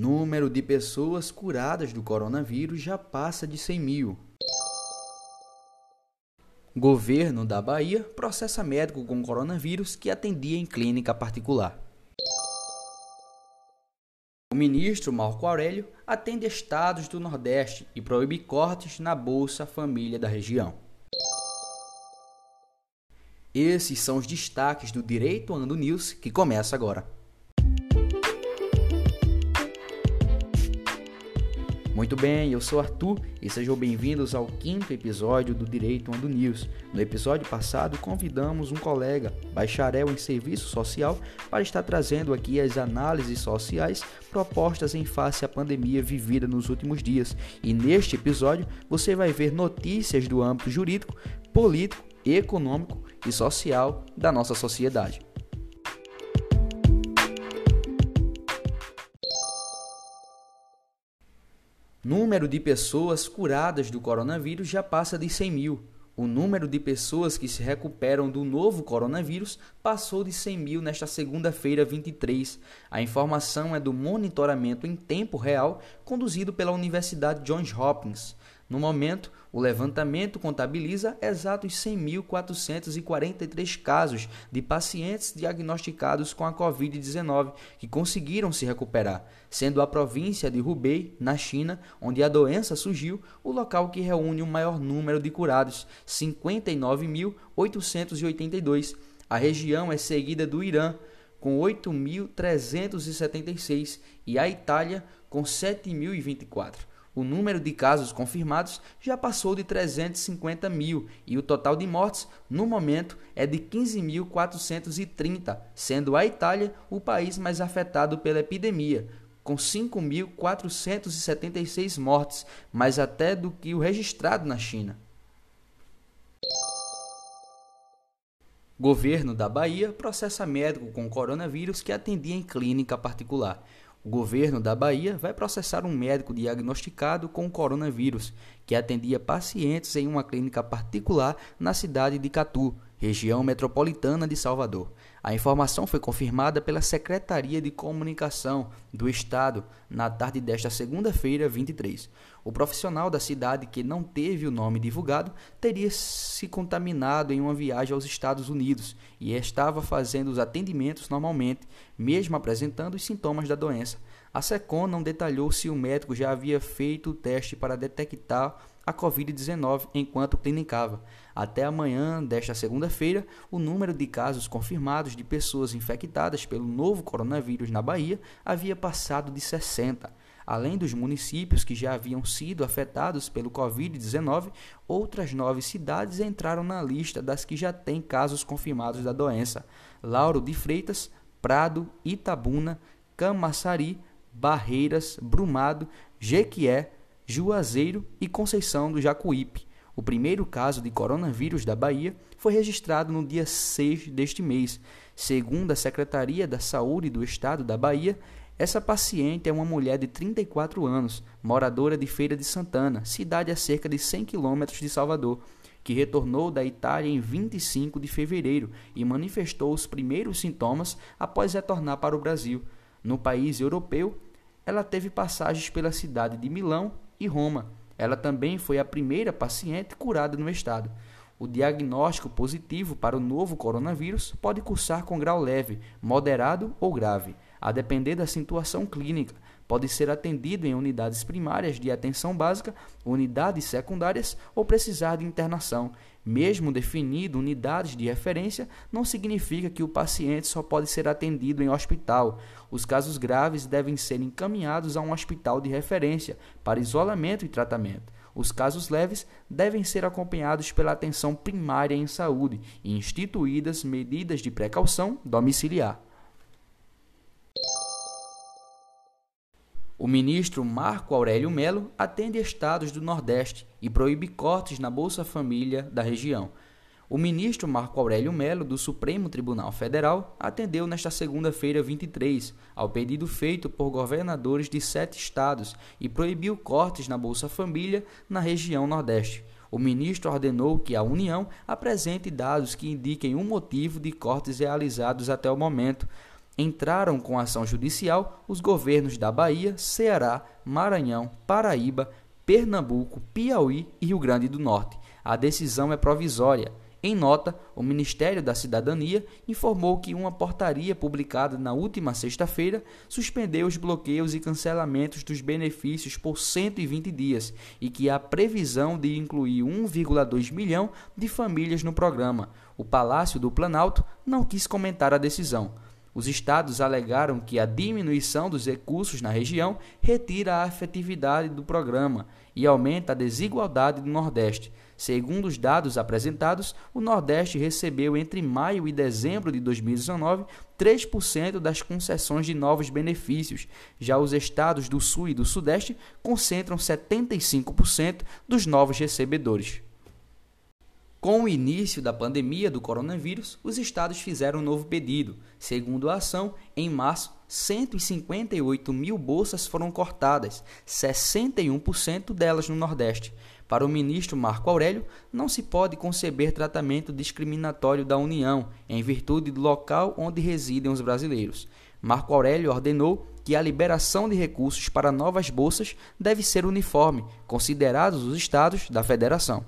Número de pessoas curadas do coronavírus já passa de 100 mil. Governo da Bahia processa médico com coronavírus que atendia em clínica particular. O ministro Marco Aurélio atende estados do Nordeste e proíbe cortes na Bolsa Família da região. Esses são os destaques do Direito Ando News que começa agora. Muito bem, eu sou Arthur e sejam bem-vindos ao quinto episódio do Direito Ando News. No episódio passado, convidamos um colega, bacharel em serviço social, para estar trazendo aqui as análises sociais propostas em face à pandemia vivida nos últimos dias. E neste episódio, você vai ver notícias do âmbito jurídico, político, econômico e social da nossa sociedade. Número de pessoas curadas do coronavírus já passa de 100 mil. O número de pessoas que se recuperam do novo coronavírus passou de 100 mil nesta segunda-feira 23. A informação é do monitoramento em tempo real conduzido pela Universidade Johns Hopkins. No momento, o levantamento contabiliza exatos 100.443 casos de pacientes diagnosticados com a Covid-19 que conseguiram se recuperar, sendo a província de Hubei, na China, onde a doença surgiu, o local que reúne o maior número de curados, 59.882. A região é seguida do Irã, com 8.376, e a Itália, com 7.024 o número de casos confirmados já passou de 350 mil e o total de mortes, no momento, é de 15.430, sendo a Itália o país mais afetado pela epidemia, com 5.476 mortes, mais até do que o registrado na China. Governo da Bahia processa médico com coronavírus que atendia em clínica particular. O governo da Bahia vai processar um médico diagnosticado com coronavírus que atendia pacientes em uma clínica particular na cidade de Catu, região metropolitana de Salvador. A informação foi confirmada pela Secretaria de Comunicação do Estado na tarde desta segunda-feira, 23. O profissional da cidade, que não teve o nome divulgado, teria se contaminado em uma viagem aos Estados Unidos e estava fazendo os atendimentos normalmente, mesmo apresentando os sintomas da doença. A SECOM não detalhou se o médico já havia feito o teste para detectar a Covid-19 enquanto clinicava. Até amanhã desta segunda-feira, o número de casos confirmados de pessoas infectadas pelo novo coronavírus na Bahia havia passado de 60. Além dos municípios que já haviam sido afetados pelo Covid-19, outras nove cidades entraram na lista das que já têm casos confirmados da doença: Lauro de Freitas, Prado, Itabuna, Camaçari, Barreiras, Brumado, Jequié, Juazeiro e Conceição do Jacuípe. O primeiro caso de coronavírus da Bahia foi registrado no dia 6 deste mês. Segundo a Secretaria da Saúde do Estado da Bahia, essa paciente é uma mulher de 34 anos, moradora de Feira de Santana, cidade a cerca de 100 quilômetros de Salvador, que retornou da Itália em 25 de fevereiro e manifestou os primeiros sintomas após retornar para o Brasil. No país europeu, ela teve passagens pela cidade de Milão e Roma. Ela também foi a primeira paciente curada no estado. O diagnóstico positivo para o novo coronavírus pode cursar com grau leve, moderado ou grave, a depender da situação clínica. Pode ser atendido em unidades primárias de atenção básica, unidades secundárias ou precisar de internação. Mesmo definido unidades de referência, não significa que o paciente só pode ser atendido em hospital. Os casos graves devem ser encaminhados a um hospital de referência para isolamento e tratamento. Os casos leves devem ser acompanhados pela atenção primária em saúde e instituídas medidas de precaução domiciliar. O ministro Marco Aurélio Melo atende estados do Nordeste e proíbe cortes na Bolsa Família da região. O ministro Marco Aurélio Melo, do Supremo Tribunal Federal, atendeu nesta segunda-feira 23 ao pedido feito por governadores de sete estados e proibiu cortes na Bolsa Família na região Nordeste. O ministro ordenou que a União apresente dados que indiquem o motivo de cortes realizados até o momento, entraram com ação judicial os governos da Bahia, Ceará, Maranhão, Paraíba, Pernambuco, Piauí e Rio Grande do Norte. A decisão é provisória. Em nota, o Ministério da Cidadania informou que uma portaria publicada na última sexta-feira suspendeu os bloqueios e cancelamentos dos benefícios por 120 dias e que há previsão de incluir 1,2 milhão de famílias no programa. O Palácio do Planalto não quis comentar a decisão. Os estados alegaram que a diminuição dos recursos na região retira a efetividade do programa e aumenta a desigualdade do Nordeste. Segundo os dados apresentados, o Nordeste recebeu entre maio e dezembro de 2019 3% das concessões de novos benefícios. Já os estados do Sul e do Sudeste concentram 75% dos novos recebedores. Com o início da pandemia do coronavírus, os estados fizeram um novo pedido. Segundo a ação, em março, 158 mil bolsas foram cortadas, 61% delas no Nordeste. Para o ministro Marco Aurélio, não se pode conceber tratamento discriminatório da União em virtude do local onde residem os brasileiros. Marco Aurélio ordenou que a liberação de recursos para novas bolsas deve ser uniforme, considerados os estados da federação.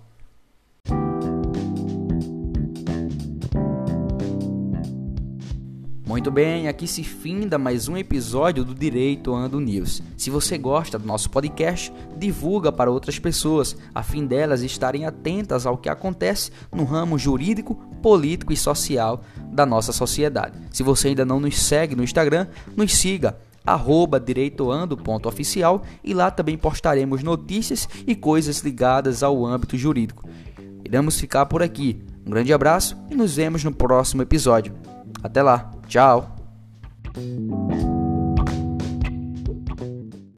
Muito bem, aqui se finda mais um episódio do Direito Ando News. Se você gosta do nosso podcast, divulga para outras pessoas, a fim delas estarem atentas ao que acontece no ramo jurídico, político e social da nossa sociedade. Se você ainda não nos segue no Instagram, nos siga arroba direitoando.oficial e lá também postaremos notícias e coisas ligadas ao âmbito jurídico. Iremos ficar por aqui. Um grande abraço e nos vemos no próximo episódio. Até lá! Tchau!